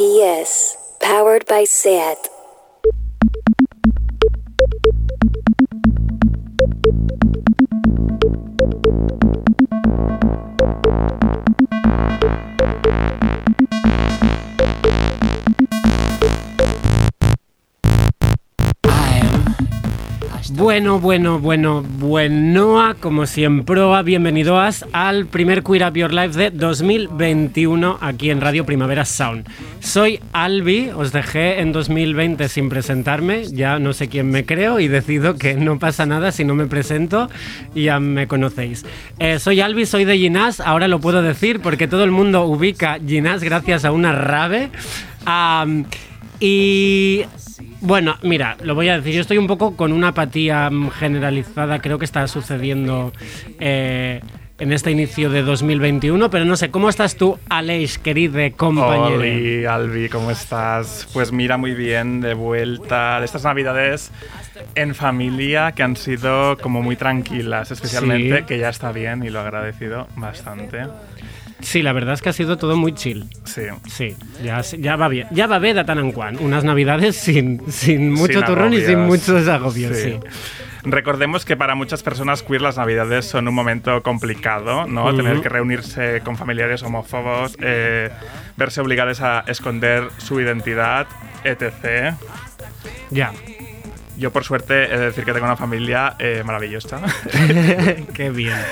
PS, powered by SAT. Bueno, bueno, bueno, bueno, como siempre, bienvenidos al primer Queer Up Your Life de 2021 aquí en Radio Primavera Sound. Soy Albi, os dejé en 2020 sin presentarme, ya no sé quién me creo y decido que no pasa nada si no me presento y ya me conocéis. Eh, soy Albi, soy de Ginás, ahora lo puedo decir porque todo el mundo ubica Ginás gracias a una rave. y bueno, mira, lo voy a decir. Yo estoy un poco con una apatía generalizada. Creo que está sucediendo eh, en este inicio de 2021. Pero no sé, ¿cómo estás tú, Aleix, querida compañero? Hola, Albi, ¿cómo estás? Pues mira, muy bien, de vuelta de estas navidades en familia que han sido como muy tranquilas, especialmente, que ya está bien y lo agradecido bastante. Sí, la verdad es que ha sido todo muy chill. Sí. Sí, ya, ya va bien. Ya va bien de tan en cuan. Unas navidades sin, sin mucho turrón y sin muchos agobios, sí. Recordemos que para muchas personas queer las navidades son un momento complicado, ¿no? Tener que reunirse con familiares homófobos, eh, verse obligadas a esconder su identidad, etc. Ya. Yo por suerte he de decir que tengo una familia eh, maravillosa. Qué bien.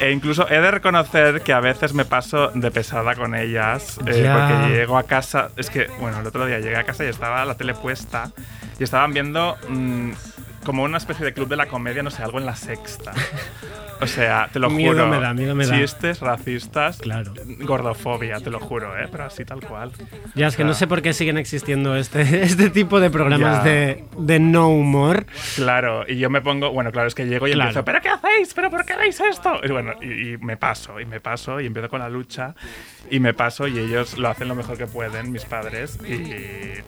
E incluso he de reconocer que a veces me paso de pesada con ellas, eh, porque llego a casa, es que, bueno, el otro día llegué a casa y estaba la tele puesta y estaban viendo mm, como una especie de club de la comedia, no sé, algo en la sexta. O sea, te lo miedo juro. Me da, miedo me da. Chistes racistas. Claro. Gordofobia, te lo juro, ¿eh? Pero así tal cual. Ya, es que no sé por qué siguen existiendo este, este tipo de programas de, de, no humor. Claro, y yo me pongo, bueno, claro, es que llego y empiezo, ¿pero qué hacéis? ¿Pero por qué veis esto? Y bueno, y, y, me paso, y me paso, y empiezo con la lucha, y me paso, y ellos lo hacen lo mejor que pueden, mis padres, y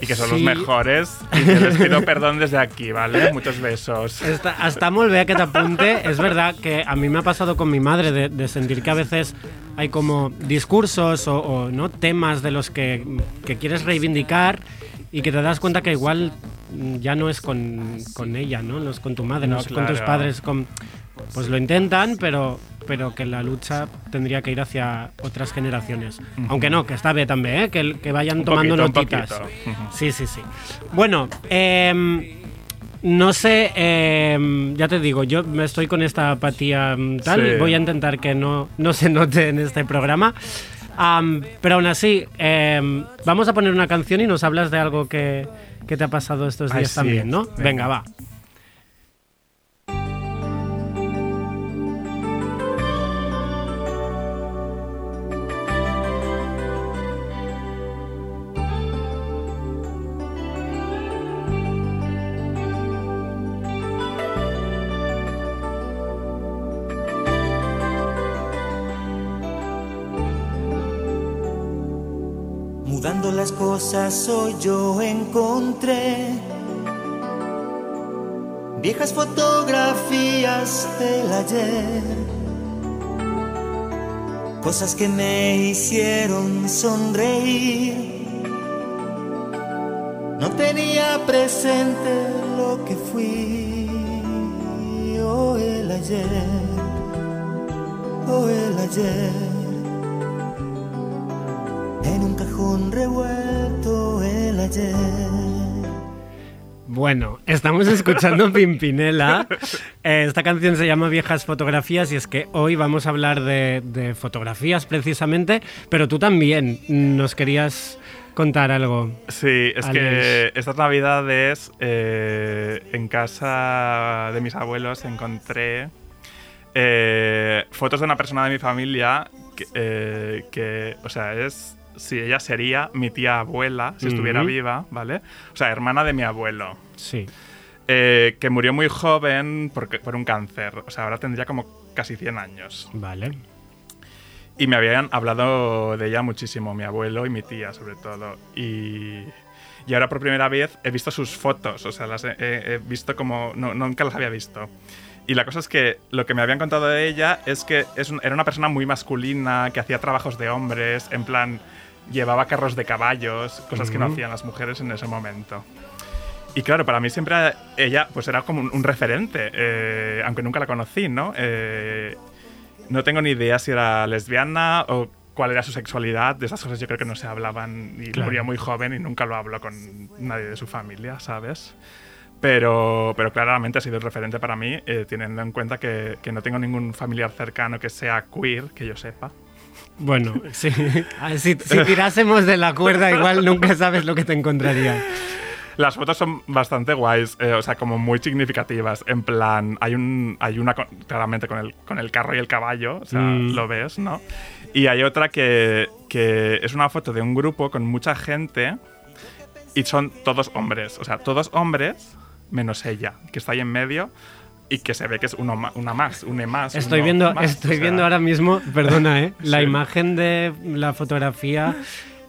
y que son los mejores. Y que les pido perdón desde aquí, ¿vale? Muchos besos. Está, hasta muy que te apunte. Es verdad que a mí me ha pasado con mi madre de, sentir que a veces hay como discursos o, no temas de los que, que, quieres reivindicar y que te das cuenta que igual ya no es con, con ella, ¿no? No es con tu madre, no, es con tus padres, con, pues lo intentan, pero, pero que la lucha tendría que ir hacia otras generaciones. Aunque no, que está bien también, ¿eh? que, que vayan tomando notitas. Sí, sí, sí. Bueno, em, no sé, em, ya te digo, yo me estoy con esta apatía mm, tal, voy a intentar que no, no se note en este programa. pero aún así, em, vamos a poner una canción y nos hablas de algo que, te ha pasado estos días también, ¿no? Venga, va. Cosas hoy yo encontré. Viejas fotografías del ayer, cosas que me hicieron sonreír. No tenía presente lo que fui, oh el ayer, oh el ayer en un cajón revuelto el ayer. Bueno, estamos escuchando Pimpinela. Eh, esta canción se llama Viejas Fotografías y es que hoy vamos a hablar de, fotografías precisamente, pero tú también nos querías contar algo. Sí, es que estas navidades eh, en casa de mis abuelos encontré eh, fotos de una persona de mi familia que o sea, es si ella sería mi tía abuela, si estuviera viva, ¿vale? O sea, hermana de mi abuelo. Sí. Eh, que murió muy joven por, por un cáncer. O sea, ahora tendría como casi 100 años. Vale. Y me habían hablado de ella muchísimo, mi abuelo y mi tía, sobre todo. Y, y ahora por primera vez he visto sus fotos, o sea, las he, visto como. No, nunca las había visto. Y la cosa es que lo que me habían contado de ella es que es era una persona muy masculina, que hacía trabajos de hombres, en plan llevaba carros de caballos, cosas que no hacían las mujeres en ese momento. Y claro, para mí siempre ella pues era como un, un referente, eh, aunque nunca la conocí, ¿no? Eh, no tengo ni idea si era lesbiana o cuál era su sexualidad. De esas cosas yo creo que no se hablaban y Claro. murió muy joven y nunca lo habló con nadie de su familia, ¿sabes? Pero, pero claramente ha sido un referente para mí, eh, teniendo en cuenta que, que no tengo ningún familiar cercano que sea queer, que yo sepa. Bueno, sí. Ah, si, si tirásemos de la cuerda, igual nunca sabes lo que te encontrarías. Las fotos son bastante guays, eh, o sea, como muy significativas. En plan, hay, un, hay una con- claramente con el, con el carro y el caballo, o sea, Mm. lo ves, ¿no? Y hay otra que, que es una foto de un grupo con mucha gente y son todos hombres, o sea, todos hombres menos ella, que está ahí en medio y que se ve que es uno ma- una más, un E más. Estoy viendo, más, estoy o sea, viendo ahora mismo, perdona, ¿eh? la Sí. imagen de la fotografía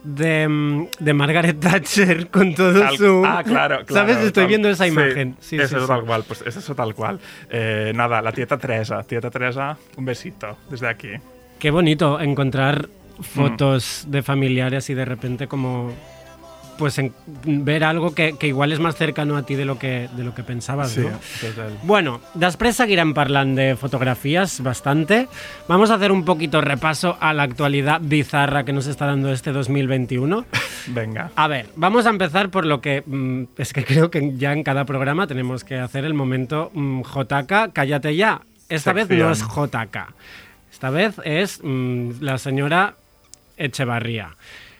de, de Margaret Thatcher con todo Tal- su... Ah, claro, claro. ¿Sabes? Estoy tal- viendo esa imagen. Sí, sí, eso sí. tal cual, pues es eso tal cual. Eh, nada, la tieta Teresa, tieta Teresa, un besito desde aquí. Qué bonito encontrar Mm. fotos de familiares y de repente como pues en- ver algo que, que igual és más cercano a ti de lo que, de lo que pensabas, Sí, no? total. Bueno, després seguirem parlant de fotografías bastante. Vamos a hacer un poquito repaso a la actualidad bizarra que nos está dando este 2021. Venga. A ver, vamos a empezar por lo que mm, es que creo que ya en cada programa tenemos que hacer el momento mm, JK, cállate ya. Esta vez no es Sección. JK. Esta vez es mm, la señora Echevarría,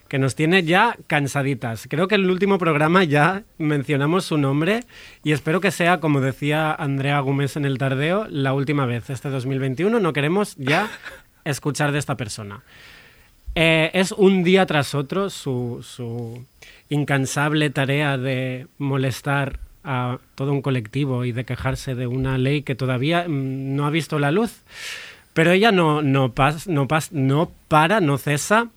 que nos tiene ya cansaditas. Creo que en el último programa ya mencionamos su nombre y espero que sea, como decía Andrea Gómez en el tardeo, la última vez este 2021. No queremos ya escuchar de esta persona. Eh, es un día tras otro su, su incansable tarea de molestar a todo un colectivo y de quejarse de una ley que todavía mm, no ha visto la luz. Pero ella no, no, pas- no, pas- no para, no cesa.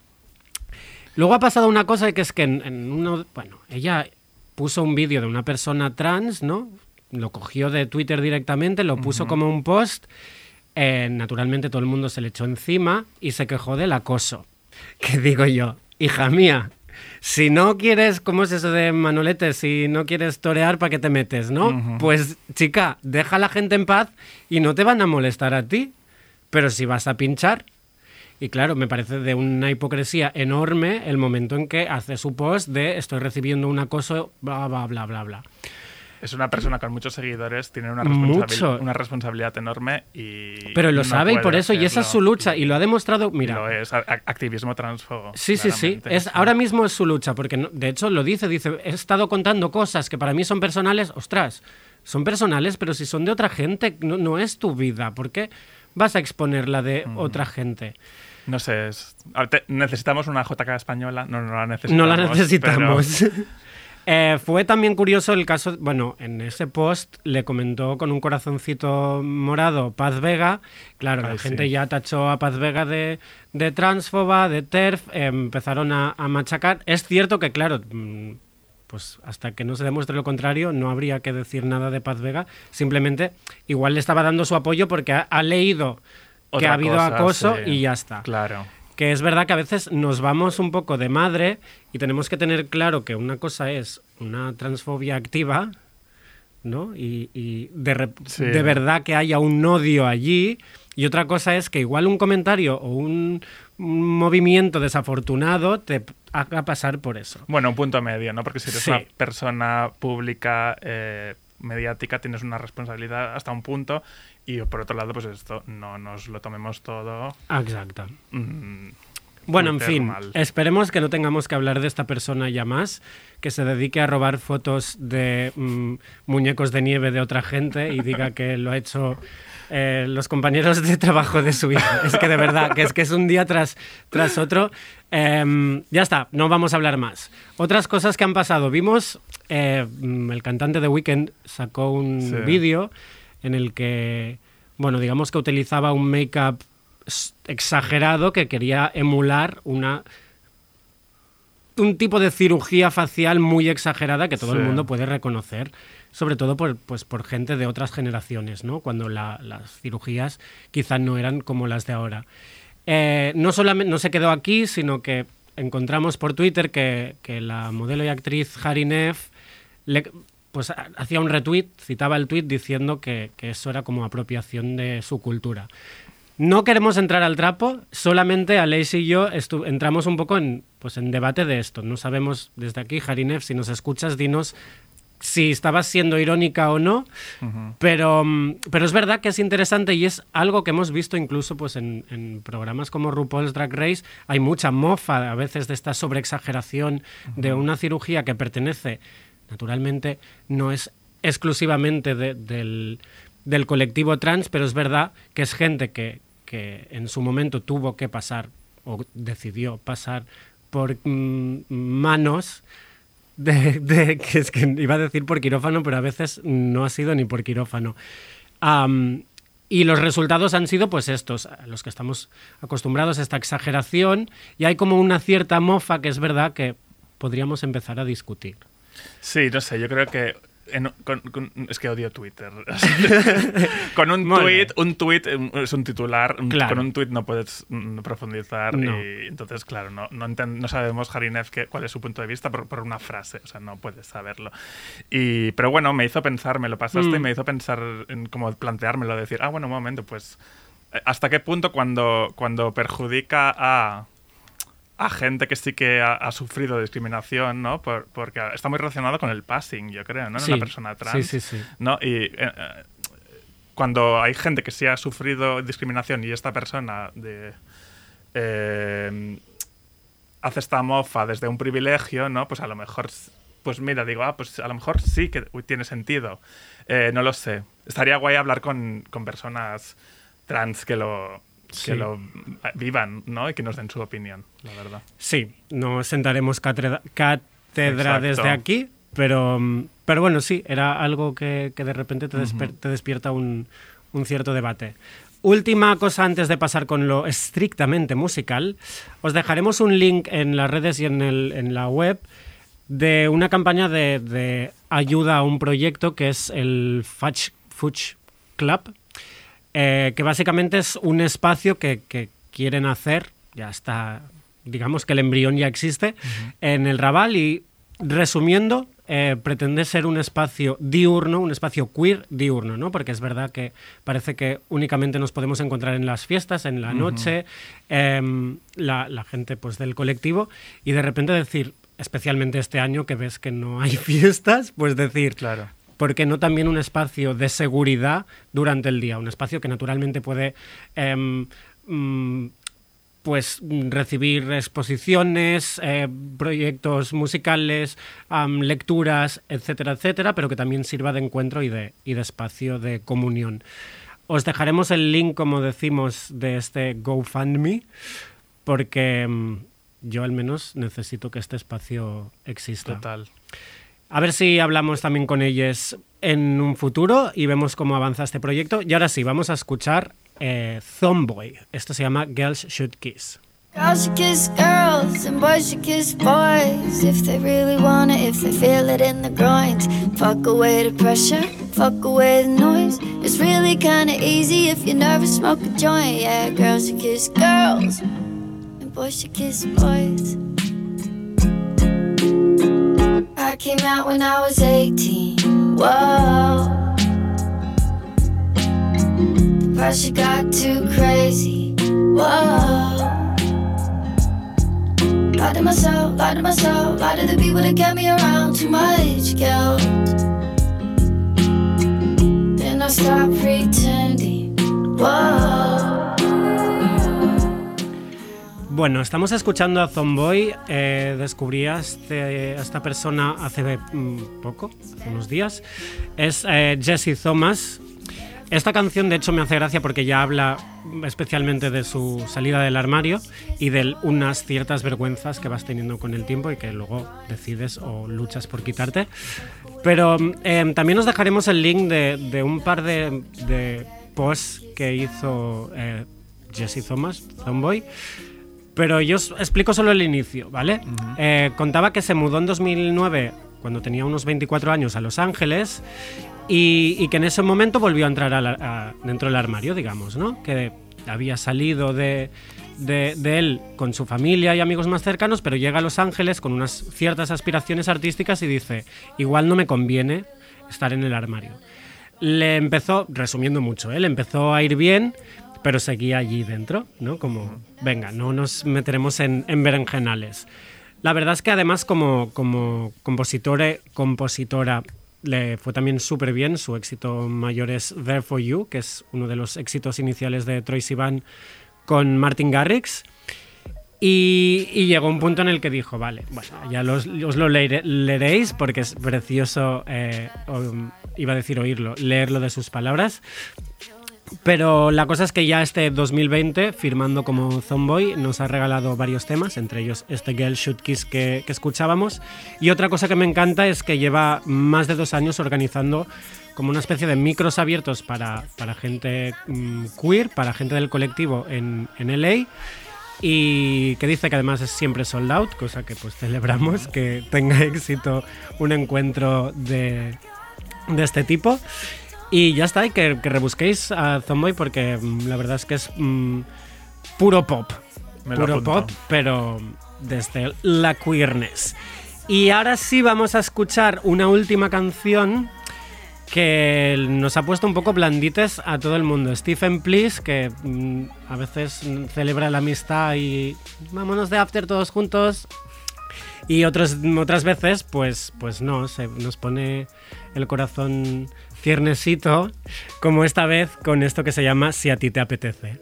Luego ha pasado una cosa que es que en, en uno, bueno, ella puso un vídeo de una persona trans, ¿no? Lo cogió de Twitter directamente, lo puso como un post. eh, naturalmente todo el mundo se le echó encima y se quejó del acoso. ¿Qué digo yo? Hija mía, si no quieres, ¿cómo es eso de Manolete? Si no quieres torear, ¿para qué te metes, no? Pues, chica, deja a la gente en paz y no te van a molestar a ti. Pero si vas a pinchar, y claro, me parece de una hipocresía enorme el momento en que hace su post de estoy recibiendo un acoso, bla, bla, bla, bla, bla. Es una persona con muchos seguidores, tiene una, Mucho. responsabil- una responsabilidad enorme y. Pero lo no sabe y por eso, y esa es su lucha, y lo ha demostrado, mira. Lo es, activismo transfobo. Sí, sí, sí. Es, ahora mismo es su lucha, porque no- de hecho lo dice, dice, he estado contando cosas que para mí son personales, ostras, son personales, pero si son de otra gente, no, no es tu vida, ¿por qué vas a exponer la de otra gente? No sé, es- necesitamos una JK española. No, no la necesitamos. No la necesitamos. pero- Eh, fue también curioso el caso, bueno, en ese post le comentó con un corazoncito morado Paz Vega, claro, la gente sí. ya tachó a Paz Vega de, de transfoba, de TERF, eh, empezaron a, a machacar. Es cierto que, claro, mm, pues hasta que no se demuestre lo contrario, no habría que decir nada de Paz Vega, simplemente igual le estaba dando su apoyo porque ha, ha leído que ha habido cosa, acoso sí. y ya está Claro. que es verdad que a veces nos vamos un poco de madre y tenemos que tener claro que una cosa es una transfobia activa, ¿no? Y, y de, Sí. de verdad que haya un odio allí. Y otra cosa es que igual un comentario o un, un movimiento desafortunado te haga pasar por eso. Bueno, un punto medio, ¿no? Porque si eres Sí. una persona pública, eh, mediática, tienes una responsabilidad hasta un punto. Y por otro lado, pues esto, no nos lo tomemos todo. Exacto. mm, Bueno, en fin, mal. esperemos que no tengamos que hablar de esta persona ya más, que se dedique a robar fotos de mm, muñecos de nieve de otra gente y diga que lo ha hecho eh, los compañeros de trabajo de su hija. Es que de verdad, que es que es un día tras, tras otro. Em, ya está, no vamos a hablar más. Otras cosas que han pasado. Vimos, eh, mm, el cantante de Weekend sacó un Sí. vídeo en el que, bueno, digamos que utilizaba un make-up exagerado que quería emular una un tipo de cirugía facial muy exagerada que todo el mundo puede reconocer, sobre todo por, pues, por gente de otras generaciones, ¿no? cuando la- las cirugías quizás no eran como las de ahora. Eh, no solamente no se quedó aquí, sino que encontramos por Twitter que, la modelo y actriz Harry Neff le- pues, ha- hacía un retweet, citaba el tweet diciendo que, eso era como apropiación de su cultura. No queremos entrar al trapo, solamente Aleix y yo entramos un poco en, pues, en debate de esto. No sabemos desde aquí, Harinev, si nos escuchas, dinos si estabas siendo irónica o no, pero, mm, pero es verdad que es interesante y es algo que hemos visto incluso pues, en, en programas como RuPaul's Drag Race. Hay mucha mofa a veces de esta sobreexageración de una cirugía que pertenece, naturalmente, no es exclusivamente de- del, del colectivo trans, pero es verdad que es gente que, que en su momento tuvo que pasar o decidió pasar por mm, manos de, que es que iba a decir por quirófano, pero a veces no ha sido ni por quirófano. Y los resultados han sido pues estos, a los que estamos acostumbrados a esta exageración, y hay como una cierta mofa que es verdad que podríamos empezar a discutir. Sí, no sé, yo creo que. En- con- con- es que odio Twitter. con un tweet, un tweet es un titular. Claro. Con un tweet no puedes mm, profundizar. No. Y entonces, claro, no, no, no sabemos, Harinev, que, cuál es su punto de vista por, por una frase. O sea, no puedes saberlo. Y, pero bueno, me hizo pensar, me lo pasaste y Mm. me hizo pensar en como planteármelo, decir, ah, bueno, un momento, pues. eh, ¿Hasta qué punto cuando, cuando perjudica a a gente que sí que ha, ha sufrido discriminación, ¿no? Por- porque está muy relacionado con el passing, yo creo, ¿no? En Sí, una persona trans. sí, sí, sí. ¿no? Y eh, eh, cuando hay gente que sí ha sufrido discriminación y esta persona de, eh, hace esta mofa desde un privilegio, ¿no? Pues a lo mejor, pues mira, digo, ah, pues a lo mejor sí que tiene sentido. Eh, no lo sé. Estaría guay hablar con, con personas trans que lo, Sí. que lo vivan, ¿no? Y que nos den su opinión, la verdad. Sí, no sentaremos cátedra, cátedra desde aquí, pero, mm, pero bueno, sí, era algo que, que de repente te, desper- te despierta un, un cierto debate. Última cosa antes de pasar con lo estrictamente musical, os dejaremos un link en las redes y en, el- en la web de una campaña de, de ayuda a un proyecto que es el Fudge, Fudge Club, eh, que básicamente es un espacio que, que quieren hacer, ya está, digamos que el embrión ya existe, en el Raval y resumiendo, eh, pretende ser un espacio diurno, un espacio queer diurno, ¿no? Porque es verdad que parece que únicamente nos podemos encontrar en las fiestas, en la noche, em, la, la gente pues del colectivo, y de repente decir, especialmente este año que ves que no hay fiestas, pues decir, Claro. ¿Por qué no también un espacio de seguridad durante el día? Un espacio que naturalmente puede em, mm, pues recibir exposiciones, eh, proyectos musicales, lecturas, etcétera, etcétera, pero que también sirva de encuentro y de, y de espacio de comunión. Os dejaremos el link, como decimos, de este GoFundMe, porque mm, yo al menos necesito que este espacio exista. Total. A ver si hablamos también con ellos en un futuro y vemos cómo avanza este proyecto. Y ahora sí, vamos a escuchar eh. Esto se llama Girls Should Kiss. Girls should kiss girls and boys should kiss boys if they really want it, if they feel it in their groins. Fuck away the pressure, fuck away the noise. It's really kinda easy if you never smoke a joint. Yeah, girls should kiss girls and boys should kiss boys. Came out when I was 18. Whoa. The pressure got too crazy. Whoa. Lie to myself, lie to myself, lie to the people that kept me around too much guilt. Then I stopped pretending. Whoa. Bueno, estamos escuchando a Zomboy. Eh, descubrí a, este- esta persona hace mm, poco, hace unos días. Es eh, Jesse Thomas. Esta canción, de hecho, me hace gracia porque ya habla especialmente de su salida del armario y de unas ciertas vergüenzas que vas teniendo con el tiempo y que luego decides o luchas por quitarte. Pero eh, también os dejaremos el link de, de un par de, de posts que hizo eh, Jesse Thomas, Zomboy. Pero yo os explico solo el inicio, ¿vale? Eh, contaba que se mudó en 2009, cuando tenía unos 24 años, a Los Ángeles y, y que en ese momento volvió a entrar a la- a- dentro del armario, digamos, ¿no? Que había salido de de, de él con su familia y amigos más cercanos, pero llega a Los Ángeles con unas ciertas aspiraciones artísticas y dice, igual no me conviene estar en el armario. Le empezó, resumiendo mucho, ¿eh? le empezó a ir bien, pero seguía allí dentro, ¿no? Como, venga, no nos meteremos en, en berenjenales. La verdad es que además como, como compositore- compositora le fue también súper bien. Su éxito mayor es There For You, que es uno de los éxitos iniciales de Troy Sivan con Martin Garrix. Y, y llegó un punto en el que dijo, vale, bueno, ya los- os lo leeréis porque es precioso, eh, o- iba a decir oírlo, leerlo de sus palabras. Pero la cosa es que ya este 2020, firmando como Zomboy, nos ha regalado varios temas, entre ellos este Girl Shoot Kiss que, que escuchábamos. Y otra cosa que me encanta es que lleva más de dos años organizando como una especie de micros abiertos para, para gente mm, queer, para gente del colectivo en, en LA. Y que dice que además es siempre sold out, cosa que pues celebramos, que tenga éxito un encuentro de, de este tipo. Y ya está, y que, que rebusquéis a Zomboy porque mm, la verdad es que es mm, puro pop. Me lo puro apunto. pop, pero desde la queerness. Y ahora sí vamos a escuchar una última canción que nos ha puesto un poco blandites a todo el mundo. Stephen Please, que mm, a veces celebra la amistad y vámonos de after todos juntos. Y otros, otras veces, pues, pues no, se nos pone el corazón tiernesito, como esta vez con esto que se llama Si a ti te apetece.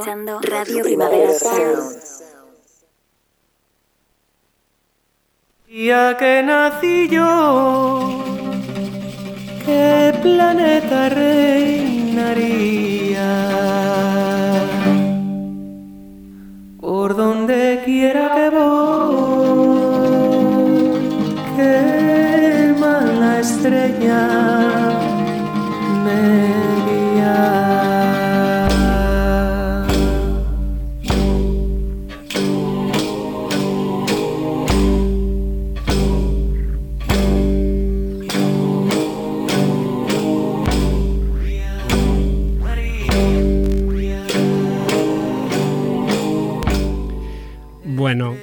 Escuchando, Radio Primavera Sound. día que nací yo, ¿qué planeta reinaría? Por donde quiera que voy, qué mala estrella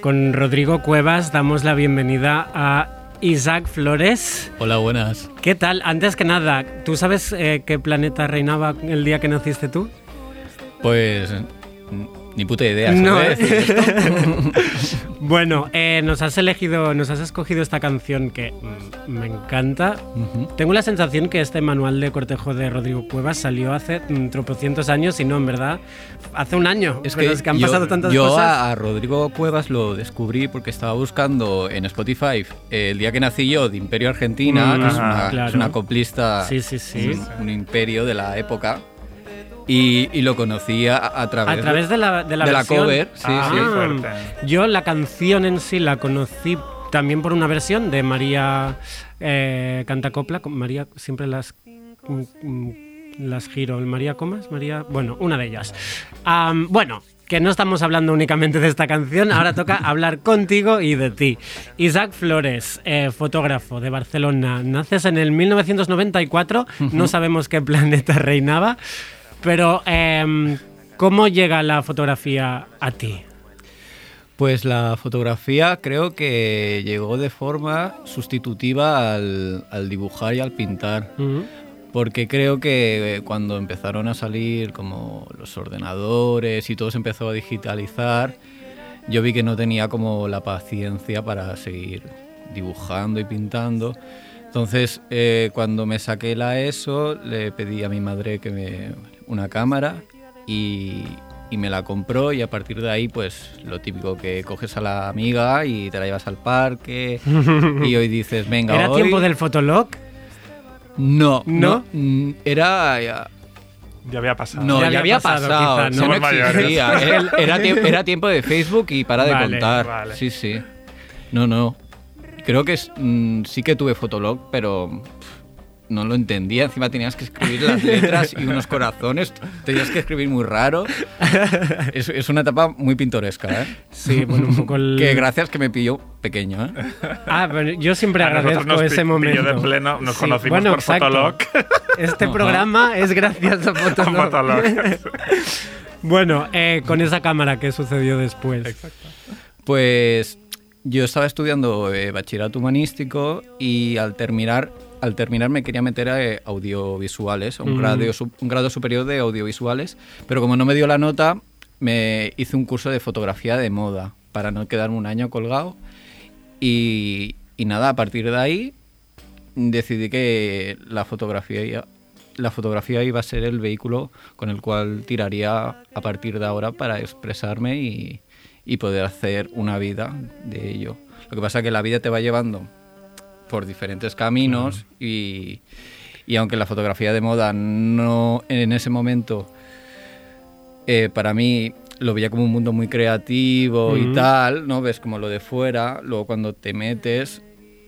con Rodrigo Cuevas damos la bienvenida a Isaac Flores. Hola, buenas. ¿Qué tal? Antes que nada, ¿tú sabes eh, qué planeta reinaba el día que naciste tú? Pues ni puta idea. No. Bueno, eh, nos has elegido, nos has escogido esta canción que mm, me encanta. Tengo la sensación que este manual de cortejo de Rodrigo Cuevas salió hace mm, tropocientos años y no, en verdad, hace un año. Es que, es que han yo, pasado tantas yo cosas. A, a Rodrigo Cuevas lo descubrí porque estaba buscando en Spotify eh, el día que nací yo de Imperio Argentina, Mm, que es una, claro. es una coplista, Sí, sí, sí. Un, un imperio de la época. Y, y lo conocí a, a través, A través de la, de la, de la versión. cover, sí, Ah, sí. fuerte. Yo la canción en sí la conocí también por una versión de María eh, Cantacopla. con María siempre las mm, mm, las giro. ¿María Comas? María. Bueno, una de ellas. Bueno, que no estamos hablando únicamente de esta canción, ahora toca hablar contigo y de ti. Isaac Flores, eh, fotógrafo de Barcelona, naces en el 1994, no sabemos qué planeta reinaba, pero em, ¿cómo llega la fotografía a ti? Pues la fotografía creo que llegó de forma sustitutiva al, al dibujar y al pintar. Mm. Porque creo que cuando empezaron a salir como los ordenadores y todo se empezó a digitalizar, yo vi que no tenía como la paciencia para seguir dibujando y pintando. Entonces, eh, cuando me saqué la ESO, le pedí a mi madre que me una cámara y, y me la compró y a partir de ahí, pues lo típico que coges a la amiga y te la llevas al parque y hoy dices, venga, ¿Era hoy... tiempo del fotolog? No, ¿No? no, mm, era... ya- Ya había pasado. No, Ya ya, había pasado, pasado. quizá, ¿no? no existía. Era, era tie- era tiempo de Facebook y para de contar. vale. Sí, sí. No, no. Creo que es- mm, sí que tuve Fotolog, pero no lo entendía. Encima tenías que escribir las letras y unos corazones. Tenías que escribir muy raro. Es, es una etapa muy pintoresca, ¿eh? Sí, bueno, un poco el... Que gracias que me pilló pequeño, ¿eh? Ah, pero yo siempre A agradezco nos ese momento. pilló de pleno, nos Sí, conocimos bueno, por exacto. Fotolog. Este Ajá. programa es gracias a Fotolog. Fotolog. bueno, eh, con esa cámara, ¿qué sucedió después? Pues yo estaba estudiando eh, bachillerato humanístico y al terminar, al terminar me quería meter a eh, audiovisuales, a un, Mm. grado, un grado superior de audiovisuales, pero como no me dio la nota, me hice un curso de fotografía de moda para no quedarme un año colgado y, y nada, a partir de ahí decidí que la fotografía, iba- la fotografía iba a ser el vehículo con el cual tiraría a partir de ahora para expresarme y, y poder hacer una vida de ello. Lo que pasa es que la vida te va llevando por diferentes caminos y, y aunque la fotografía de moda no en ese momento eh, para mí lo veía como un mundo muy creativo y tal, ¿no? Ves como lo de fuera, luego cuando te metes,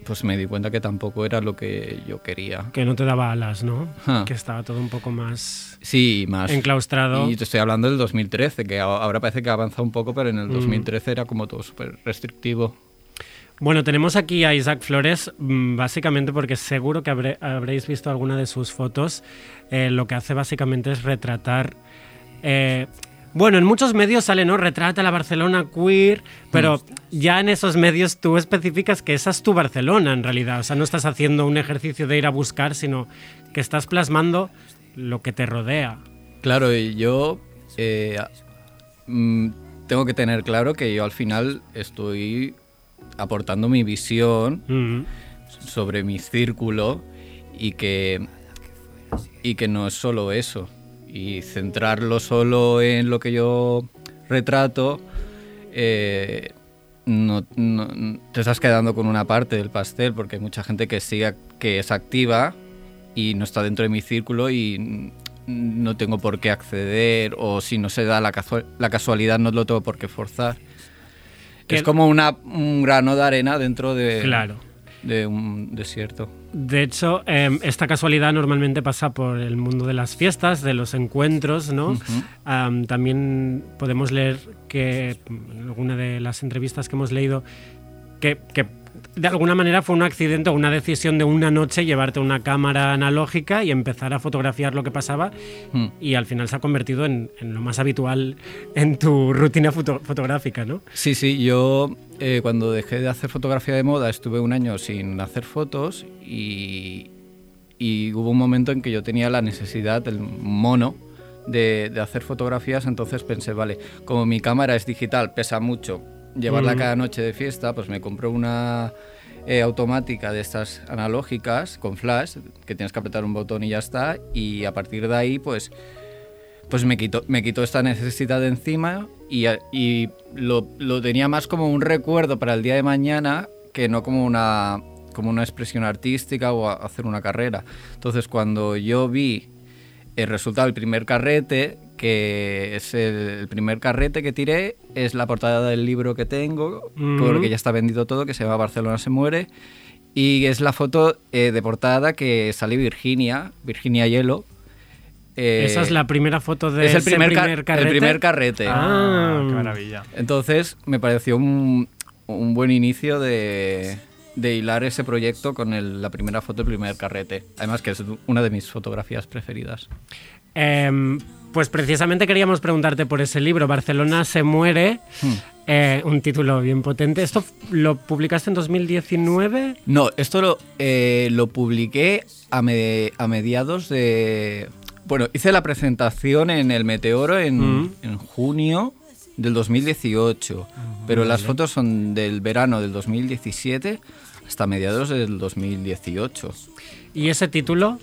pues me di cuenta que tampoco era lo que yo quería. Que no te daba alas, ¿no? Que estaba todo un poco más Sí, más. enclaustrado. Y te estoy hablando del 2013, que ahora parece que ha avanzado un poco, pero en el Mm. 2013 era como todo súper restrictivo. Bueno, tenemos aquí a Isaac Flores, mm, básicamente porque seguro que habré- habréis visto alguna de sus fotos. Eh, lo que hace básicamente es retratar. eh, bueno, en muchos medios sale, ¿no? Retrata la Barcelona queer, pero ya en esos medios tú especificas que esa es tu Barcelona en realidad. O sea, no estás haciendo un ejercicio de ir a buscar, sino que estás plasmando lo que te rodea. Claro, y yo eh, mm, tengo que tener claro que yo al final estoy aportando mi visión sobre mi círculo y que, y que no es solo eso. Y centrarlo solo en lo que yo retrato, eh, no, no- te estás quedando con una parte del pastel porque hay mucha gente que sigue, que es activa y no está dentro de mi círculo y no tengo por qué acceder o si no se da la casualidad no lo tengo por qué forzar. Que- Es como una, un grano de arena dentro de, Claro. de un desierto. De hecho, eh, esta casualidad normalmente pasa por el mundo de las fiestas, de los encuentros, ¿no? Am, también podemos leer que en alguna de las entrevistas que hemos leído que, que de alguna manera fue un accidente o una decisión de una noche llevarte una cámara analógica y empezar a fotografiar lo que pasaba Mm. y al final se ha convertido en, en lo más habitual en tu rutina foto- fotográfica, ¿no? Sí, sí, yo eh, cuando dejé de hacer fotografía de moda estuve un año sin hacer fotos y, y hubo un momento en que yo tenía la necesidad, el mono, de, de hacer fotografías, entonces pensé, vale, como mi cámara es digital, pesa mucho, llevarla Mm. cada noche de fiesta, pues me compré una eh, automática de estas analógicas con flash, que tienes que apretar un botón y ya está, y a partir de ahí, pues pues me quitó, me quitó esta necesidad de encima y, y lo, lo tenía más como un recuerdo para el día de mañana que no como una, como una expresión artística o a- hacer una carrera. Entonces cuando yo vi el resultado del primer carrete, que es el, el primer carrete que tiré, es la portada del libro que tengo, Mm. porque ya está vendido todo, que se llama Barcelona se muere. Y es la foto eh, de portada que sale Virginia, Virginia Hielo, eh, Esa es la primera foto de es el ese primer, ca- primer carrete. el primer carrete. Ah. qué maravilla. Entonces me pareció un, un buen inicio de, de hilar ese proyecto con el- la primera foto del primer carrete. Además que es una de mis fotografías preferidas. Em, pues precisamente queríamos preguntarte por ese libro, Barcelona se muere, Hmm. eh, un título bien potente. ¿Esto lo publicaste en 2019? No, esto lo, eh, lo publiqué a, me- a mediados de... Bueno, hice la presentación en el Meteoro en, Mm. en junio del 2018, pero las fotos son del verano del 2017 hasta mediados del 2018. ¿Y ese título?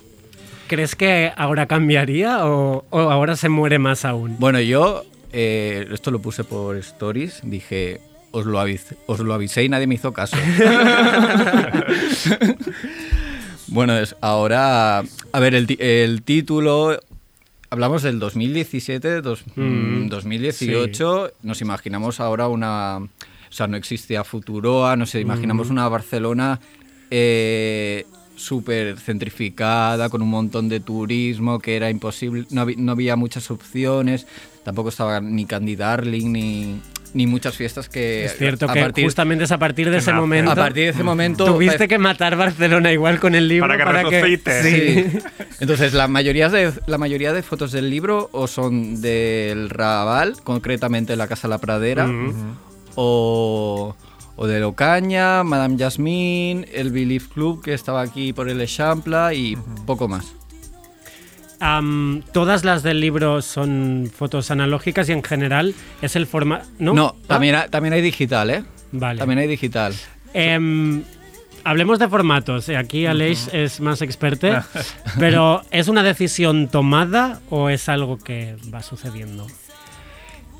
¿Crees que ahora cambiaría o, o ahora se muere más aún? Bueno, yo eh, esto lo puse por stories, dije, os lo, os lo avisé y nadie me hizo caso. bueno, es, ahora, a ver, el, título, hablamos del 2017, dos- Mm, 2018, nos imaginamos ahora una, o sea, no existía Futuroa, nos imaginamos una Barcelona eh, súper centrificada, con un montón de turismo, que era imposible, no, habi- no había muchas opciones, tampoco estaba ni Candy Darling, ni, ni muchas fiestas que... es cierto a que partir- justamente es a partir de ese momento... a partir de ese momento... Tuviste que matar Barcelona igual con el libro Para que resucite. Sí. Entonces, la mayoría, de, la mayoría de fotos del libro o son del Raval, concretamente la Casa La Pradera, o de Locaña, Madame Jasmine, el Belief Club, que estaba aquí por el Echampla, y poco más. Todas las del libro son fotos analógicas y en general es el formato... No, No, Ah, también, hay, también hay digital, ¿eh? Vale. También hay digital. Em, hablemos de formatos. eh, Aquí Aleix es más experto. pero ¿es una decisión tomada o es algo que va sucediendo?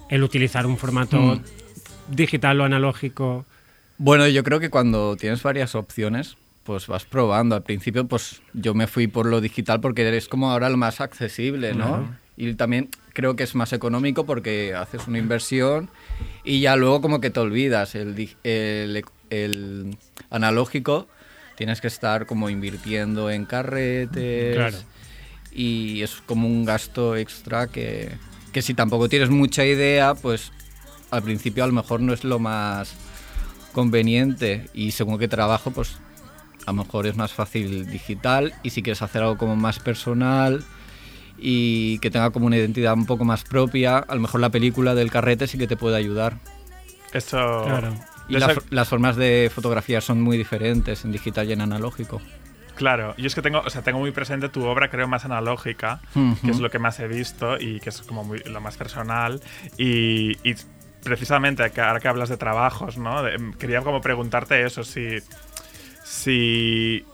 El utilizar un formato Mm. digital o analógico. Bueno, yo creo que cuando tienes varias opciones, pues vas probando. Al principio, pues yo me fui por lo digital porque es como ahora lo más accesible, ¿no? Y también creo que es más económico porque haces una inversión y ya luego como que te olvidas. El, el, el analógico tienes que estar como invirtiendo en carretes. Claro. Y es como un gasto extra que, que si tampoco tienes mucha idea, pues al principio a lo mejor no es lo más conveniente y según qué trabajo, pues a lo mejor es más fácil digital y si quieres hacer algo como más personal y que tenga como una identidad un poco más propia, a lo mejor la película del carrete sí que te puede ayudar. Eso. Claro. Y de la- eso- las formas de fotografía son muy diferentes en digital y en analógico. Claro, yo es que tengo, o sea, tengo muy presente tu obra, creo, más analógica, que es lo que más he visto y que es como muy, lo más personal. Y, y precisamente, ahora que hablas de trabajos, ¿no? Em, quería como preguntarte eso, si, si,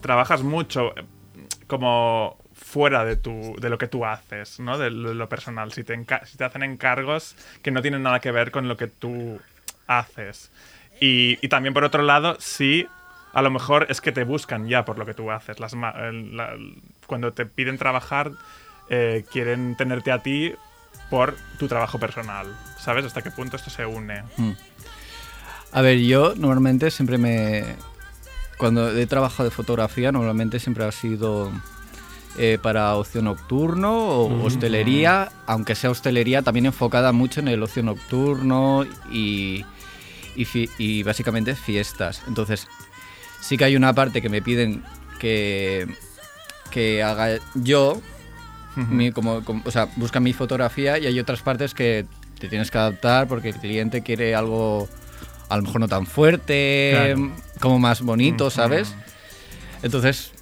trabajas mucho eh, como fuera de, tu, de lo que tú haces, ¿no? De lo, personal, si te, hacen encargos que no tienen nada que ver con lo que tú haces. Y, también, por otro lado, si a lo mejor es que te buscan ya por lo que tú haces. Las, la- cuando te piden trabajar, eh, quieren tenerte a ti por tu trabajo personal. ¿Sabes hasta qué punto esto se une? A ver, yo normalmente siempre me... Cuando he trabajado de fotografía, normalmente siempre ha sido eh, para ocio nocturno o hostelería, aunque sea hostelería también enfocada mucho en el ocio nocturno y, y, fi- y básicamente fiestas. Entonces, sí que hay una parte que me piden que, que haga yo, mi- como, como- o sea, buscan mi fotografía y hay otras partes que te tienes que adaptar porque el cliente quiere algo a lo mejor no tan fuerte, Claro. como más bonito, ¿sabes? Entonces,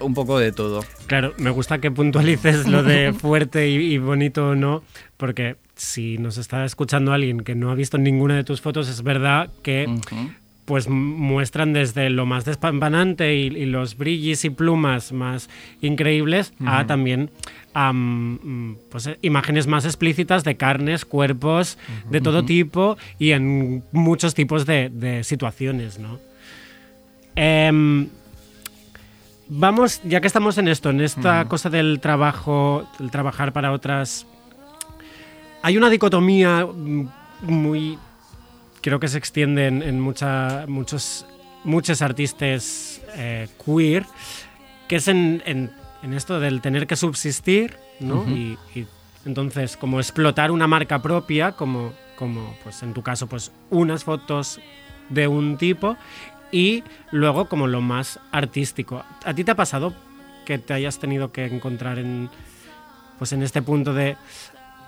un poco de todo. Claro, me gusta que puntualices lo de fuerte y, y bonito o no, porque si nos está escuchando alguien que no ha visto ninguna de tus fotos, es verdad que. Pues muestran desde lo más despampanante y, y los brillis y plumas más increíbles a también am, pues, eh, imágenes más explícitas de carnes, cuerpos de todo tipo y en muchos tipos de, de situaciones, ¿no? Em, vamos, ya que estamos en esto, en esta cosa del trabajo, el trabajar para otras... Hay una dicotomía mm, muy creo que se extiende en, en mucha- muchos, muchos artistas eh, queer, que es en, en en esto del tener que subsistir, ¿no? y, y entonces como explotar una marca propia, como, como pues en tu caso, pues unas fotos de un tipo y luego como lo más artístico. ¿A ti te ha pasado que te hayas tenido que encontrar en pues en este punto de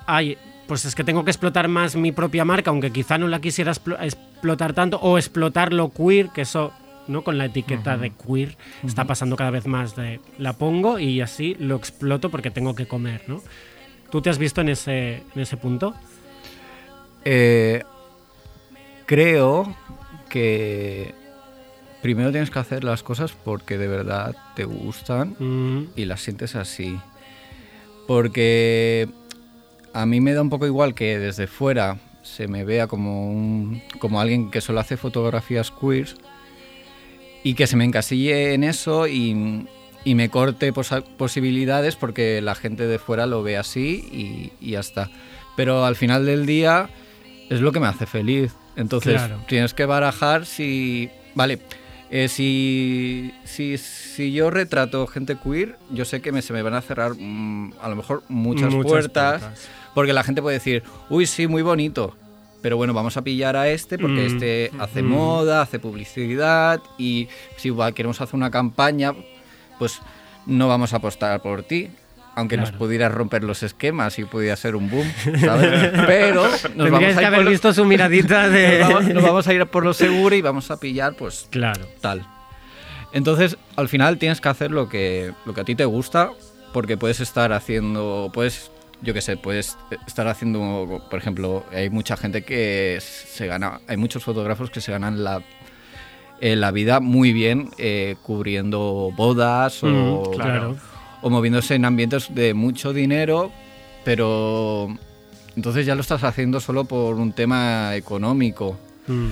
ay, pues es que tengo que explotar más mi propia marca, aunque quizá no la quisiera explo- explotar tanto o explotar lo queer, que eso ¿no? Con la etiqueta de queer está pasando cada vez más de la pongo y así lo exploto porque tengo que comer, ¿no? ¿Tú te has visto en ese, en ese punto? Eh, creo que primero tienes que hacer las cosas porque de verdad te gustan Mm, y las sientes así. Porque a mí me da un poco igual que desde fuera se me vea como, un, como alguien que solo hace fotografías queers y que se me encasille en eso y, y me corte posibilidades porque la gente de fuera lo ve así y, y ya está. Pero al final del día es lo que me hace feliz. Entonces Claro. tienes que barajar si... Vale, eh, si, si, si yo retrato gente queer, yo sé que me, se me van a cerrar mm, a lo mejor muchas, Muchas puertas, puertas. porque la gente puede decir, uy, sí, muy bonito, pero bueno, vamos a pillar a este porque Mm, este hace mm. moda, hace publicidad y si igual queremos hacer una campaña, pues no vamos a apostar por ti. Aunque nos Claro. pudieras romper los esquemas y pudiera ser un boom, ¿sabes? Pero nos vamos, a que ir haber por lo- visto su miradita de... nos vamos- nos vamos a ir por lo seguro y vamos a pillar, pues, Claro. tal. Entonces, al final tienes que hacer lo que, lo que a ti te gusta, porque puedes estar haciendo, puedes, yo qué sé, puedes estar haciendo, por ejemplo, hay mucha gente que se gana, hay muchos fotógrafos que se ganan la, eh, la vida muy bien eh, cubriendo bodas o, claro. o moviéndose en ambientes de mucho dinero, pero entonces ya lo estás haciendo solo por un tema económico. Mm.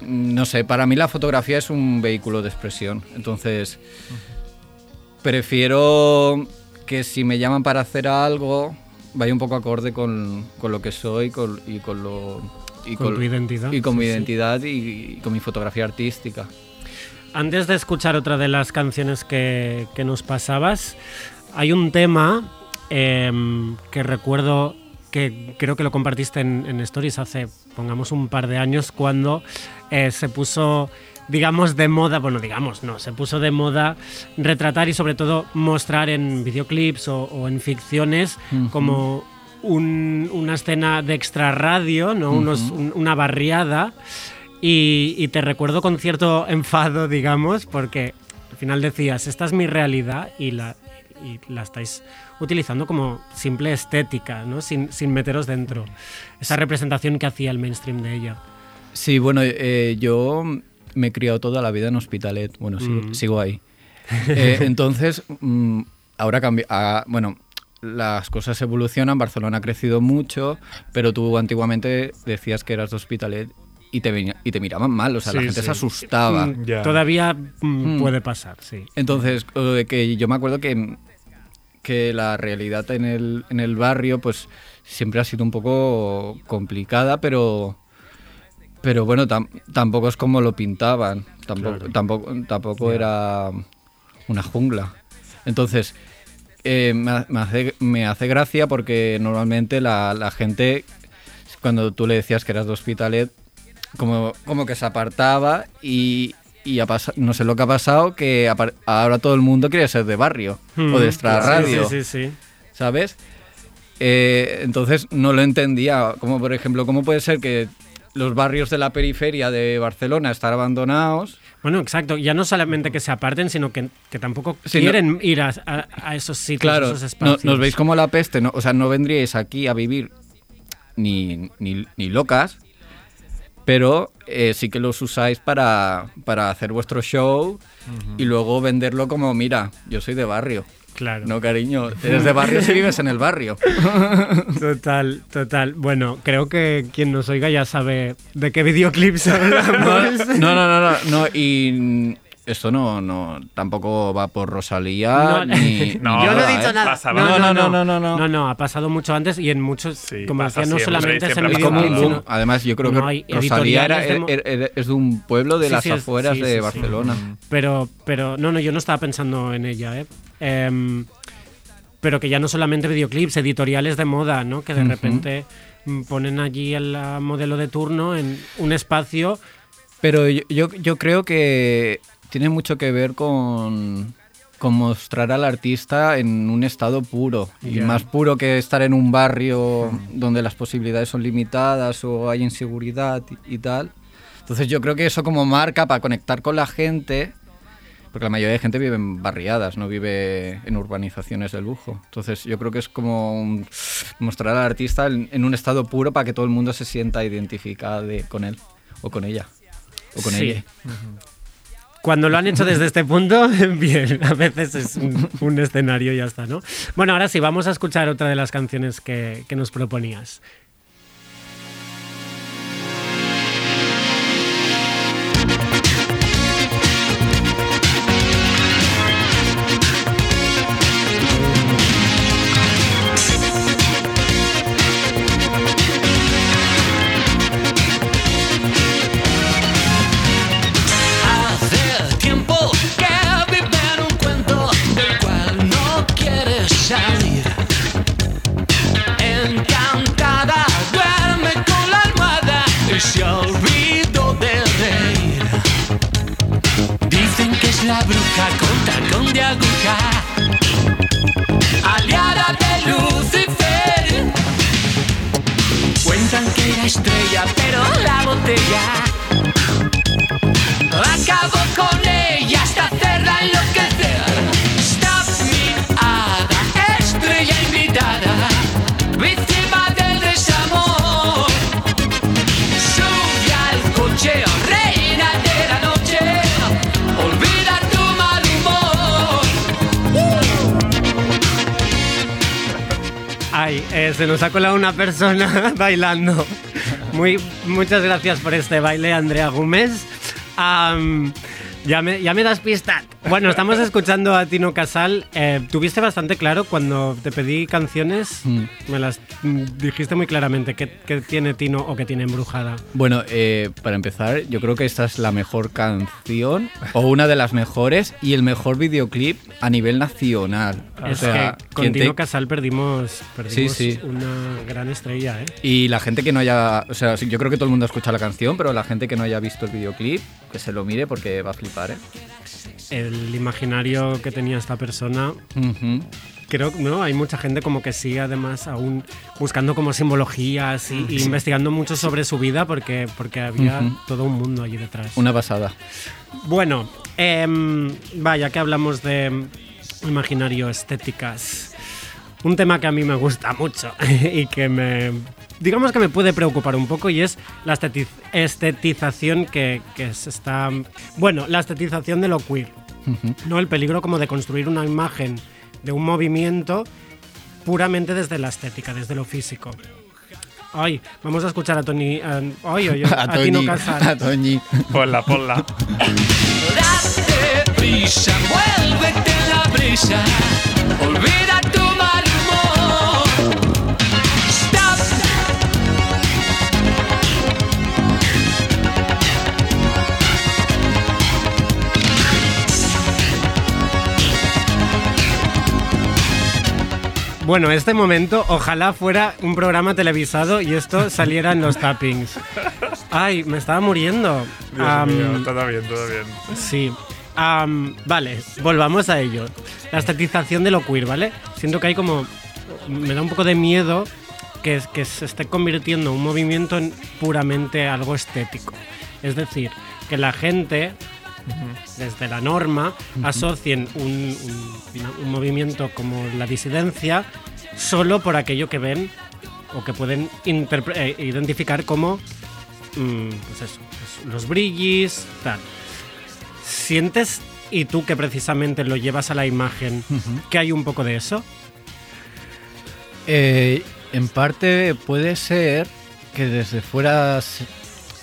No sé, para mí la fotografía es un vehículo de expresión. Entonces, prefiero que si me llaman para hacer algo, vaya un poco acorde con, con lo que soy con- y con lo. Y Con tu identidad, Y con sí, mi sí. identidad y, y con mi fotografía artística. Antes de escuchar otra de las canciones que, que nos pasabas, hay un tema em, que recuerdo que creo que lo compartiste en, en Stories hace, pongamos, un par de años, cuando eh, se puso, digamos, de moda, bueno, digamos, no, se puso de moda retratar y sobre todo mostrar en videoclips o, o en ficciones como un- una escena de extrarradio, ¿no? Unos, un- una barriada. Y, y te recuerdo con cierto enfado, digamos, porque al final decías, esta es mi realidad y la, y la estáis utilizando como simple estética, ¿no? Sin, sin meteros dentro. Esa representación que hacía el mainstream de ella. Sí, bueno, eh, yo me he criado toda la vida en Hospitalet. Bueno, sigo, Mm. sigo ahí. Eh, entonces, mm, ahora cambia. bueno, las cosas evolucionan. Barcelona ha crecido mucho, pero tú antiguamente decías que eras de Hospitalet y te, y te miraban mal. O sea, la gente sí. se asustaba. Mm. Todavía mm, Mm. puede pasar, sí. Entonces, lo de que yo me acuerdo que, que la realidad en el, en el barrio, pues siempre ha sido un poco complicada, pero, pero bueno, tam- tampoco es como lo pintaban. Tampoco, Claro. tampoco, tampoco era una jungla. Entonces, eh, me hace, me hace gracia porque normalmente la, la gente, cuando tú le decías que eras de Hospitalet, como, como que se apartaba y, y ha no sé lo que ha pasado, que ahora todo el mundo quiere ser de barrio o de extra Sí, radio, Sí, sí, sí. ¿sabes? Eh, entonces no lo entendía, como por ejemplo, ¿cómo puede ser que los barrios de la periferia de Barcelona están abandonados? Bueno, exacto. Ya no solamente que se aparten, sino que, que tampoco Sí, no- quieren ir a, a- a esos sitios, Claro, esos no- espacios. nos veis como la peste, ¿no? o sea, no vendríais aquí a vivir ni, ni, ni locas, pero eh, sí que los usáis para, para hacer vuestro show y luego venderlo como, mira, yo soy de barrio. Claro. No, cariño, eres de barrio si vives en el barrio. Total, total. Bueno, creo que quien nos oiga ya sabe de qué videoclips hablamos. No, no, no, no, no, y esto no, no, tampoco va por Rosalía No, ni... No, Yo no he dicho ¿eh? nada. No, no, no, no, no, no. No, no, ha pasado mucho antes y en muchos, Sí, como decía, no siempre, solamente es en sino- Además, yo creo que Rosalía era- de era- era- es de un pueblo de Sí, las sí, afueras sí, de sí, sí. Barcelona. Pero, pero, no, no, yo no estaba pensando en ella, ¿eh? em, pero que ya no solamente videoclips, editoriales de moda, ¿no? Que de repente mm, ponen allí la modelo de turno en un espacio. Pero yo, yo, yo creo que tiene mucho que ver con, con mostrar al artista en un estado puro. Y Ya. más puro que estar en un barrio donde las posibilidades son limitadas o hay inseguridad y, y tal. Entonces yo creo que eso como marca para conectar con la gente, porque la mayoría de gente vive en barriadas, no vive en urbanizaciones de lujo. Entonces yo creo que es como un- mostrar al artista en, en un estado puro para que todo el mundo se sienta identificado de- con él o con ella. O con Sí. ella. Cuando lo han hecho desde este punto, bien, a veces es un, escenario y ya está, ¿no? Bueno, ahora sí, vamos a escuchar otra de las canciones que, que nos proponías. La bruja con tacón de aguja, aliada de Lucifer. Cuentan que era estrella, pero la botella Acabo con ella eh, se nos ha colado una persona bailando. Muy, muchas gracias por este baile, Andrea Gómez. Ya, me, ya me das pista. Bueno, estamos escuchando a Tino Casal. Eh, Tuviste bastante claro cuando te pedí canciones. Mm. Me las mm, dijiste muy claramente qué, qué tiene Tino o qué tiene Embrujada. Bueno, eh, para empezar, yo creo que esta es la mejor canción o una de las mejores y el mejor videoclip a nivel nacional. O es sea, que con te- Tino Casal perdimos, perdimos Sí, sí. una gran estrella, ¿eh? Y la gente que no haya, o sea, yo creo que todo el mundo ha escuchado la canción, pero la gente que no haya visto el videoclip, que se lo mire porque va a flipar, ¿eh? El imaginario que tenía esta persona creo que no hay mucha gente como que sigue además aún buscando como simbologías y, y investigando mucho sobre su vida porque porque había todo un mundo allí detrás Una pasada. bueno em, vaya que hablamos de imaginario estéticas un tema que a mí me gusta mucho y que me digamos que me puede preocupar un poco y es la esteti- estetización que, que se está bueno la estetización de lo queer. ¿no? El peligro como de construir una imagen de un movimiento puramente desde la estética, desde lo físico. Ay, vamos a escuchar a Tony. a- ay, ay, A Tino. Casal. A Toñi. Ponla, ponla. Date prisa, muévete en la brisa, olvida tu Bueno, este momento, ojalá fuera un programa televisado y esto saliera en los tappings. Ay, me estaba muriendo. Dios Am, mío, todo bien, todo bien. Sí. Vale, volvamos a ello. La estetización de lo queer, ¿vale? Siento que hay como. Me da un poco de miedo que, que se esté convirtiendo un movimiento en puramente algo estético. Es decir, que la gente, desde la norma, asocien un, un- una- un movimiento como la disidencia solo por aquello que ven o que pueden eh, identificar como mm, pues eso, pues los brillis, tal. ¿Sientes, y tú que precisamente lo llevas a la imagen, que hay un poco de eso? Eh, en parte puede ser que desde fuera se,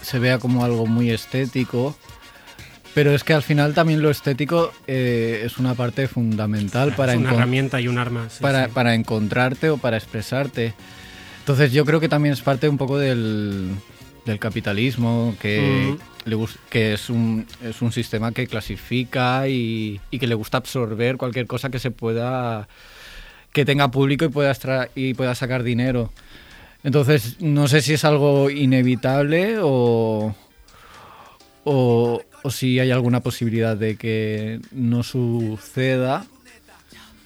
se vea como algo muy estético, pero es que al final también lo estético eh, es una parte fundamental para una herramienta y un arma. sí, para, sí. para encontrarte o para expresarte. Entonces yo creo que también es parte un poco del, del capitalismo, que, Mm. le que es, un, es un sistema que clasifica y, y que le gusta absorber cualquier cosa que se pueda que tenga público y pueda y pueda sacar dinero. Entonces, no sé si es algo inevitable o, o, o si hay alguna posibilidad de que no suceda.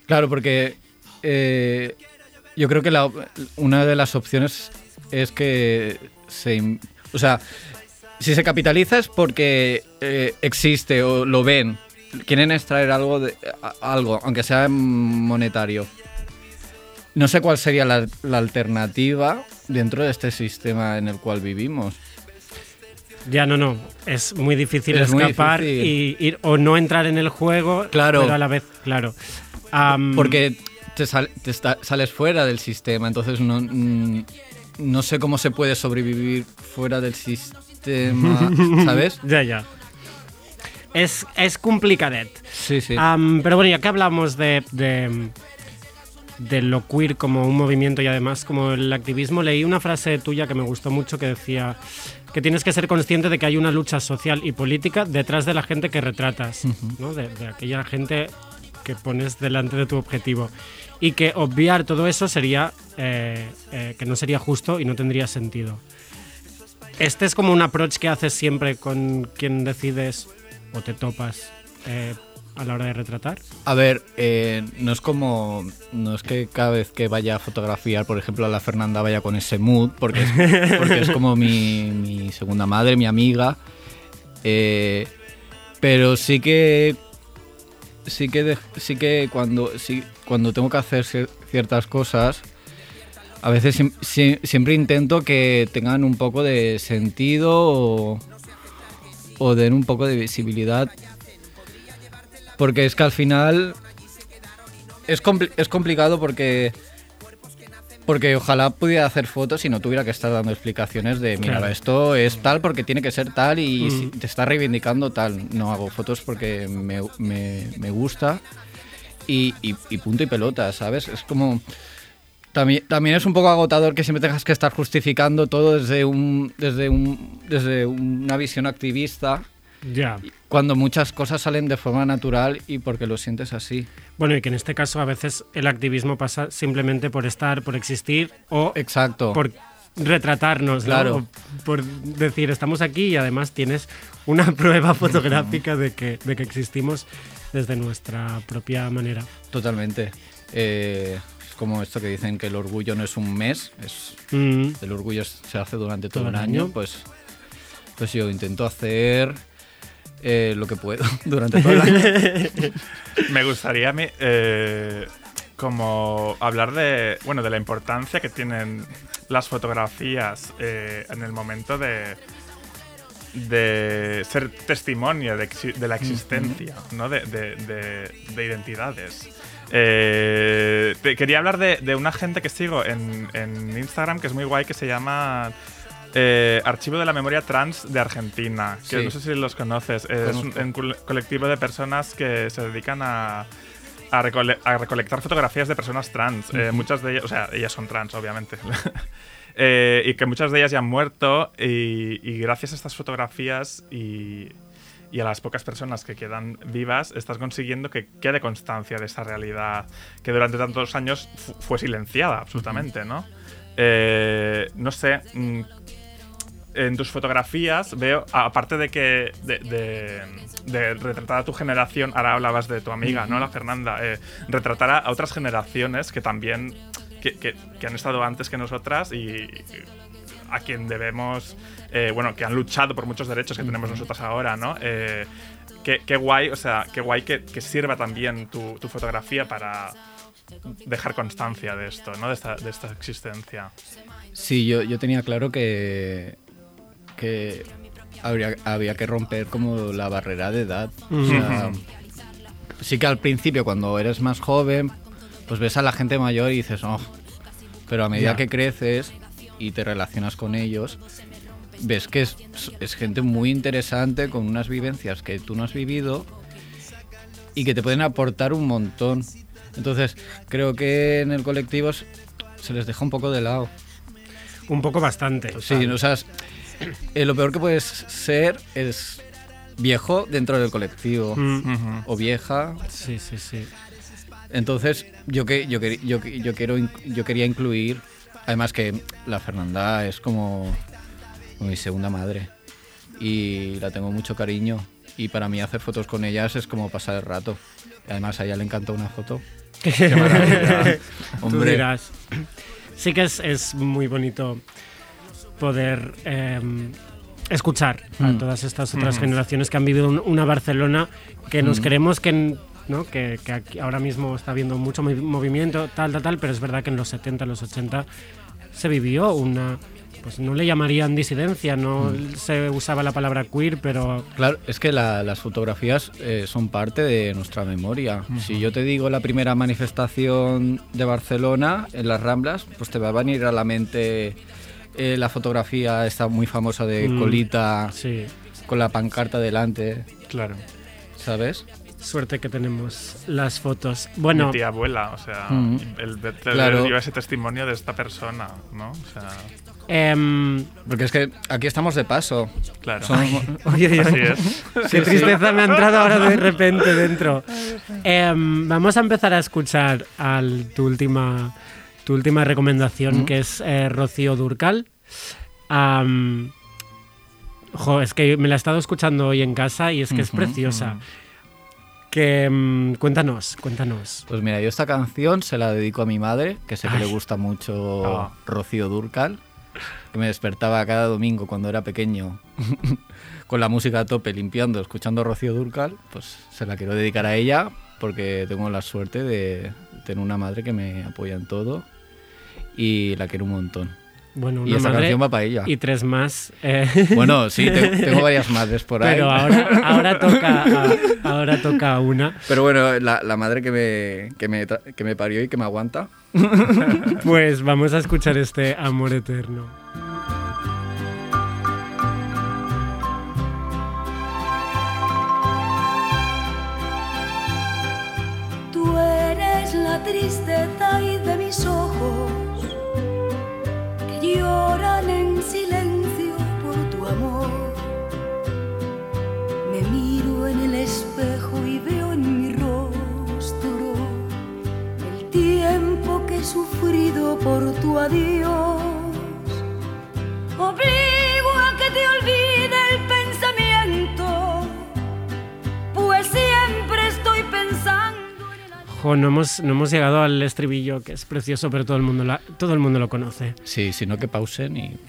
Claro, porque eh, yo creo que la- una de las opciones es que se... O sea, si se capitaliza es porque eh, existe o lo ven. Quieren extraer algo, de, algo, aunque sea monetario. No sé cuál sería la, la alternativa dentro de este sistema en el cual vivimos. Ya no, no. Es muy difícil Es muy escapar difícil. y ir o no entrar en el juego, Claro. pero a la vez, claro. Porque te, sal- te sales fuera del sistema, entonces no, mm, no sé cómo se puede sobrevivir fuera del sistema, ¿sabes? Ya, ya. Es, es complicadet. Sí, sí. Pero bueno, ya que hablamos de, de, de lo queer como un movimiento y además como el activismo, leí una frase tuya que me gustó mucho que decía que tienes que ser consciente de que hay una lucha social y política detrás de la gente que retratas, ¿no? de, de aquella gente que pones delante de tu objetivo. Y que obviar todo eso sería eh, eh, que no sería justo y no tendría sentido. Este es como un approach que haces siempre con quien decides o te topas eh, a la hora de retratar. A ver, eh, no es como. No es que cada vez que vaya a fotografiar, por ejemplo, a la Fernanda vaya con ese mood, porque es, porque es como mi, mi segunda madre, mi amiga. Eh, pero sí que. Sí que, de- sí que cuando, sí, cuando tengo que hacer cier- ciertas cosas, a veces siem- sie- siempre intento que tengan un poco de sentido o, o den un poco de visibilidad porque es que al final es, compli- es complicado porque porque ojalá pudiera hacer fotos y no tuviera que estar dando explicaciones de mira Claro. esto es tal porque tiene que ser tal y Mm. si te está reivindicando tal no hago fotos porque me, me- me gusta y, y- y punto y pelota sabes es como también, también es un poco agotador que siempre tengas que estar justificando todo desde un desde un desde una visión activista Ya. cuando muchas cosas salen de forma natural y porque lo sientes así. Bueno, y que en este caso a veces el activismo pasa simplemente por estar, por existir o Exacto. por retratarnos, ¿no? Claro. Por decir, estamos aquí y además tienes una prueba fotográfica de que, de que existimos desde nuestra propia manera. Totalmente. Eh, es como esto que dicen que el orgullo no es un mes, es Mm. el orgullo se hace durante todo, Todo un el año, año. pues, pues yo intento hacer eh, lo que puedo durante todo el año. Me gustaría a mí, eh, como hablar de, bueno, de la importancia que tienen las fotografías eh, en el momento de, de ser testimonio de, la existencia ¿no? de, de- de- de identidades. Eh, te- quería hablar de, de una gente que sigo en, en Instagram que es muy guay, que se llama eh, Archivo de la Memoria Trans de Argentina, que Sí. no sé si los conoces. Es un, Conozco. un col- colectivo de personas que se dedican a, a, recole- a recolectar fotografías de personas trans. Eh, muchas de ellas, o sea, ellas son trans, obviamente. Eh, y que muchas de ellas ya han muerto y, y gracias a estas fotografías y, y a las pocas personas que quedan vivas, estás consiguiendo que quede constancia de esa realidad que durante tantos años fu- fue silenciada absolutamente, ¿no? Eh, no sé, mm, en tus fotografías veo, aparte de que de, de- de retratar a tu generación, ahora hablabas de tu amiga, ¿no? La Fernanda, eh, retratar a, a otras generaciones que también, que, que- que han estado antes que nosotras y a quien debemos, eh, bueno, que han luchado por muchos derechos que tenemos nosotras ahora, ¿no? Eh, qué, qué guay, o sea, qué guay que, que sirva también tu, tu fotografía para dejar constancia de esto, ¿no? De esta, de esta existencia. Sí, yo, yo tenía claro que, que habría, había que romper como la barrera de edad. O sea, sí que al principio, cuando eres más joven, pues ves a la gente mayor y dices, oh, pero a medida que creces y te relacionas con ellos, ves que es, es gente muy interesante con unas vivencias que tú no has vivido y que te pueden aportar un montón. Entonces, creo que en el colectivo se les deja un poco de lado. Un poco bastante. Sí, o sea, eh, lo peor que puedes ser es viejo dentro del colectivo. Mm. O vieja. Sí, sí, sí. Entonces, yo, que, yo, yo, yo, quiero, yo quería incluir, además que la Fernanda es como, como mi segunda madre y la tengo mucho cariño y para mí hacer fotos con ellas es como pasar el rato. Además, a ella le encanta una foto. Qué maravilla. Tú Hombre. dirás. Sí que es, es muy bonito poder eh, escuchar a Mm. todas estas otras Mm. generaciones que han vivido un- una Barcelona que nos Mm. queremos que, ¿no? que, que aquí ahora mismo está habiendo mucho movi- movimiento, tal, tal, tal, pero es verdad que en los 70, los 80 se vivió una... Pues no le llamarían disidencia, no Mm. se usaba la palabra queer, pero Claro, es que la- las fotografías eh, son parte de nuestra memoria. Si yo te digo la primera manifestación de Barcelona en las Ramblas, pues te va a venir a la mente eh, la fotografía esta muy famosa de Mm, Colita sí, con la pancarta delante, Claro. ¿sabes? suerte que tenemos las fotos. Bueno, Mi tía abuela, o sea, Mm. el, el, Claro. yo ese testimonio de esta persona, ¿no? O sea, em, Porque es que aquí estamos de paso. claro. Somos- Oye, oye, Así es. Qué tristeza me ha entrado ahora de repente dentro. Em, vamos a empezar a escuchar al, tu, última, tu última recomendación, Mm. que es eh, Rocío Durcal. Jo, es que me la he estado escuchando hoy en casa y es que es preciosa. Que em, cuéntanos, cuéntanos. Pues mira, yo esta canción se la dedico a mi madre, que sé que Ay. le gusta mucho Ah. Rocío Durcal, que me despertaba cada domingo cuando era pequeño con la música a tope, limpiando, escuchando Rocío Durcal, pues se la quiero dedicar a ella porque tengo la suerte de tener una madre que me apoya en todo y la quiero un montón. Bueno, Y esta madre canción va para ella. y tres más. eh, Bueno, sí, te- tengo varias madres por ahí. pero ahora, ahora, toca, a- ahora toca una. Pero bueno, la, la madre que me, que, me, que me parió y que me aguanta. Pues vamos a escuchar este Amor Eterno. Tú eres la tristeza y de mis lloran en silencio por tu amor. Me miro en el espejo y veo en mi rostro el tiempo que he sufrido por tu adiós. Obligo a que te olvide Jo, no hemos, no hemos llegado al estribillo, que es precioso, pero todo el mundo, la- todo el mundo lo conoce. Sí, sino que pausen y...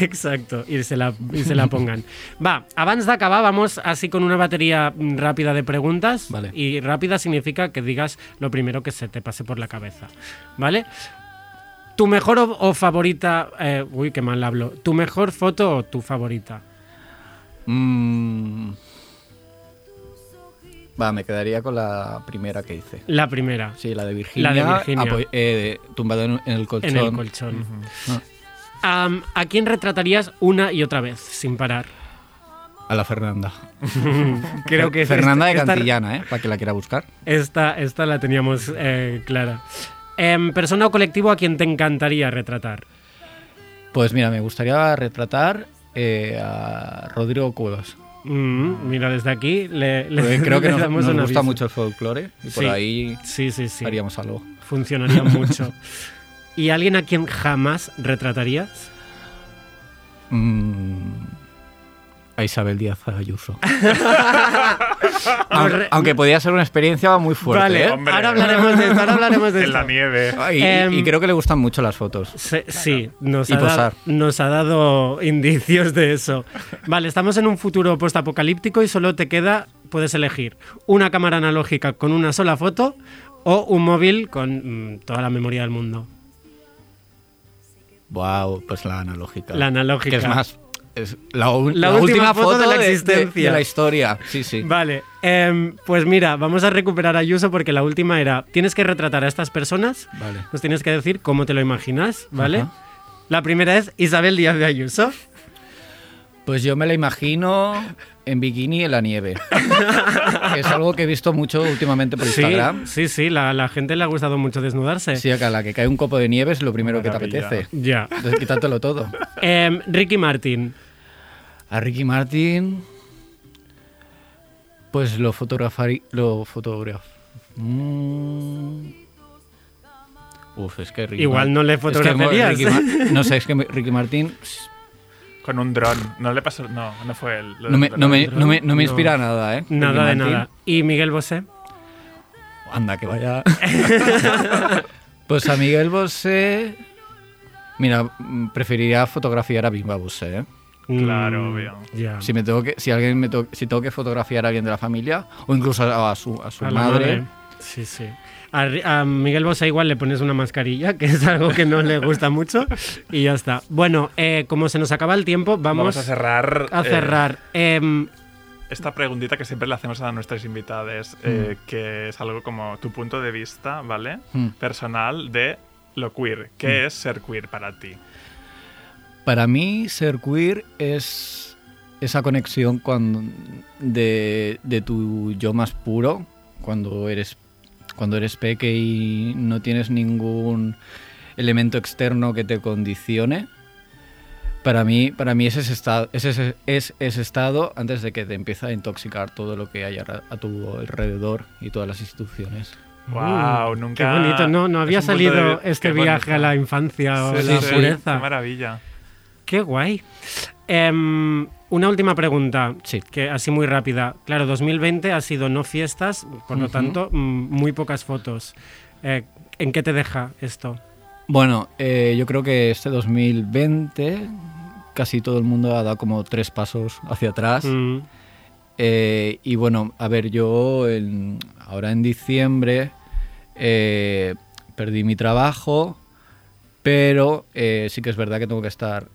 Exacto, y se, la, y se la pongan. Va, abans d'acabar, vamos así con una batería rápida de preguntas. Vale. Y rápida significa que digas lo primero que se te pase por la cabeza. ¿Vale? ¿Tu mejor o, o favorita... eh, uy, qué mal hablo. ¿Tu mejor foto o tu favorita? Mm. Va, me quedaría con la primera que hice. La primera. Sí, la de Virginia. La de Virginia. apo- eh, tumbado en, en el colchón. En el colchón. Ah, ¿A quién retratarías una y otra vez, sin parar? a la Fernanda. Creo que Fernanda de Cantillana, ¿eh? Para que la quiera buscar. Esta, esta la teníamos eh, clara. Em, ¿Persona o colectivo a quien te encantaría retratar? Pues mira, me gustaría retratar eh, a Rodrigo Cuevas. Mm, mira, desde aquí le, le- creo que le nos, gusta mucho el folclore y por Sí. ahí Sí, sí, sí. haríamos algo. Funcionaría mucho. ¿Y alguien a quien jamás retratarías? Mm, a Isabel Díaz Ayuso. Aunque, podía ser una experiencia muy fuerte. vale, ¿eh? Hombre. ahora hablaremos de esto, ahora hablaremos de En esto. la nieve. Y, Em, y creo que le gustan mucho las fotos. Se- Sí, nos Y ha, da- posar. nos ha dado indicios de eso. Vale, estamos en un futuro postapocalíptico y solo te queda, puedes elegir una cámara analógica con una sola foto o un móvil con mm, toda la memoria del mundo. Wow, pues la analógica. La analógica. Que es más. Es la, u- La la última última, foto foto, de la de, existencia. de la historia. Sí, sí. Vale, em, pues mira, vamos a recuperar a Ayuso porque la última era, tienes que retratar a estas personas, Vale. nos tienes que decir cómo te lo imaginas, ¿vale? La primera es Isabel Díaz de Ayuso. Pues yo me la imagino en bikini en la nieve. es algo que he visto mucho últimamente por Sí, Instagram. sí, sí, la, la gente le ha gustado mucho desnudarse. Sí, acá la que cae un copo de nieve es lo primero que te apetece. Ya. Entonces quítátelo todo. Em, Ricky Martin. A Ricky Martin, pues lo fotografaría. Lo fotograf. Mm. Uf, es que Ricky Igual no le es que Mar- no sé, es que Ricky Martin Con un dron. No le pasó. No, no fue él. No me, no me, no me, no me No. inspira nada, ¿eh? Nada de nada. ¿Y Miguel Bosé? Anda, que vaya. pues a Miguel Bosé. Mira, preferiría fotografiar a Bimba Bosé, ¿eh? Claro, Mm, obvio. Si me tengo que, si alguien me to- si tengo que fotografiar a alguien de la familia, o incluso a, a su, a su A la madre, Sí, sí. A, a Miguel Bosé igual le pones una mascarilla, que es algo que no le gusta mucho, y ya está. Bueno, eh, como se nos acaba el tiempo, vamos, Vamos a cerrar. a eh, cerrar. Em, esta preguntita que siempre le hacemos a nuestras invitadas, eh, que es algo como tu punto de vista, ¿vale? Mm. Personal de lo queer. ¿Qué es ser queer para ti? Para mí ser queer es esa conexión cuando, de, de tu yo más puro, cuando eres, cuando eres peque y no tienes ningún elemento externo que te condicione. Para mí, para mí es, ese estado, es, ese, es ese estado antes de que te empiece a intoxicar todo lo que hay a, a tu alrededor y todas las instituciones. Wow, mm, nunca. Qué bonito, no, no había salido de- este viaje bonito. a la infancia o Sí, la sí, sí, pureza. Qué maravilla. Qué guay. Em, una última pregunta, Sí. que así muy rápida. Claro, 2020 ha sido no fiestas, por lo tanto, mm, muy pocas fotos. Eh, ¿En qué te deja esto? Bueno, eh, yo creo que este 2020 casi todo el mundo ha dado como tres pasos hacia atrás. Mm, Eh, y bueno, a ver, yo en- ahora en diciembre perdí mi trabajo, pero sí que es verdad que tengo que estar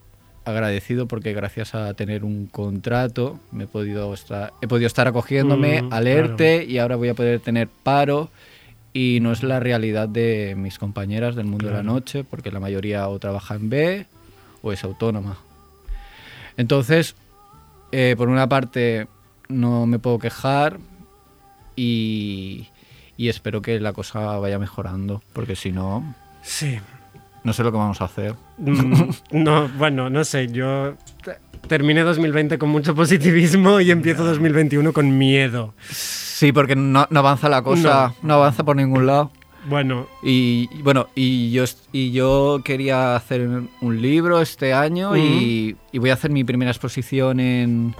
agradecido porque gracias a tener un contrato me he podido estar, he podido estar acogiéndome Mm, al ERTE y ahora voy a poder tener paro y no es la realidad de mis compañeras del mundo de la noche porque la mayoría o trabaja en B o es autónoma. Entonces, eh, por una parte, no me puedo quejar y, y espero que la cosa vaya mejorando, porque si no, sí. No sé lo que vamos a hacer. Mm, no, bueno, no sé, yo te- terminé 2020 con mucho positivismo y empiezo 2021 con miedo. Sí, porque no, no avanza la cosa, no. avanza por ningún lado. Bueno, Y bueno, y yo, y yo quería hacer un libro este año y, y voy a hacer mi primera exposición en,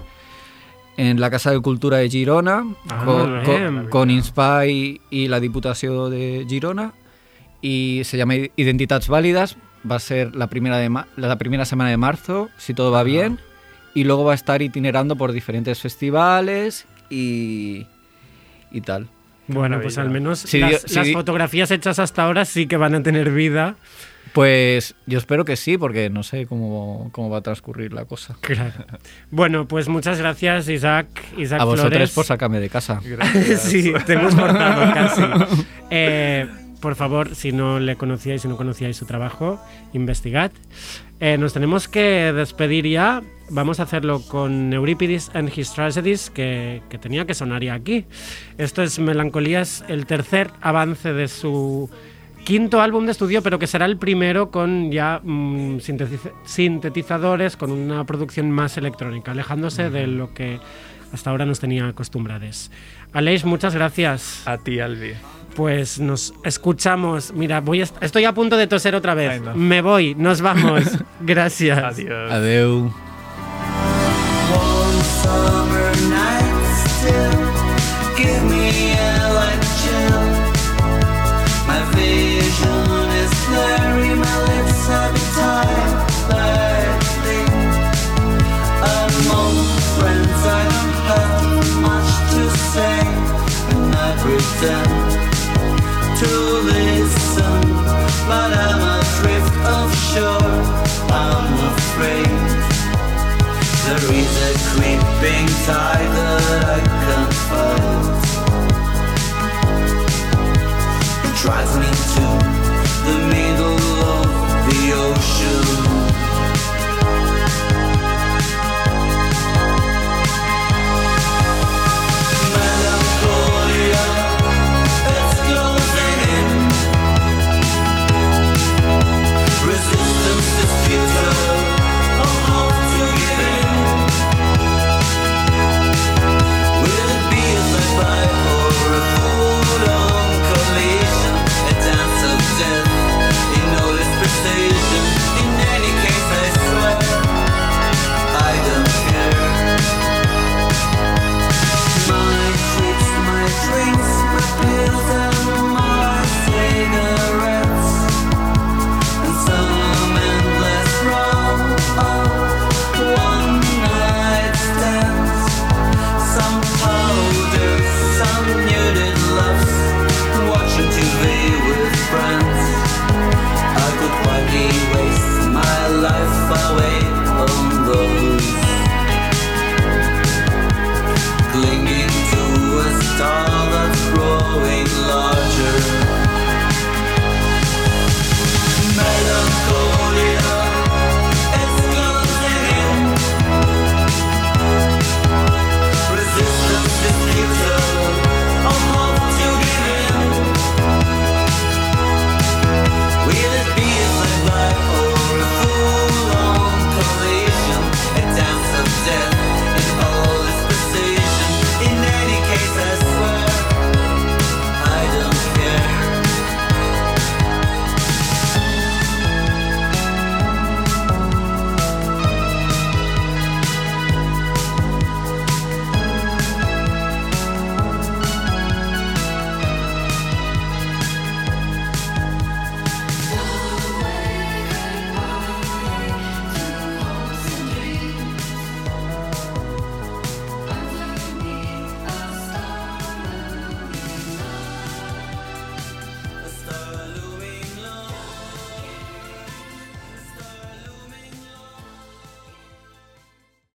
en la Casa de Cultura de Girona Ah, con, molt con, con Inspy y la Diputación de Girona y se llama Identitats Válidas. Va a ser la primera, de ma- la primera semana de marzo, si todo va bien, y luego va a estar itinerando por diferentes festivales y, y tal. bueno, pues al menos las, fotografías hechas hasta ahora sí que van a tener vida. Pues yo espero que sí, porque no sé cómo, cómo va a transcurrir la cosa. Claro. Bueno, pues muchas gracias, Isaac. Isaac A vosotros Flores. por sacarme de casa. Gracias. sí, te hemos cortado casi. Eh, por favor, si no le conocíais, si no conocíais su trabajo, investigad. Eh, nos tenemos que despedir ya. Vamos a hacerlo con Euripides and His Tragedies, que, que tenía que sonar ya aquí. Esto es Melancolías, el tercer avance de su quinto álbum de estudio, pero que será el primero con ya mm, sintetiz- sintetizadores, con una producción más electrónica, alejándose de lo que hasta ahora nos tenía acostumbrados. Aleix, muchas gracias. A ti, Albi. Pues nos escuchamos. Mira, voy a est- estoy a punto de toser otra vez. Ay, no. Me voy, nos vamos. Gracias. Adiós. Adeu. Pretend but I'm adrift offshore. I'm afraid there is a creeping tide that I can't fight. It drives me to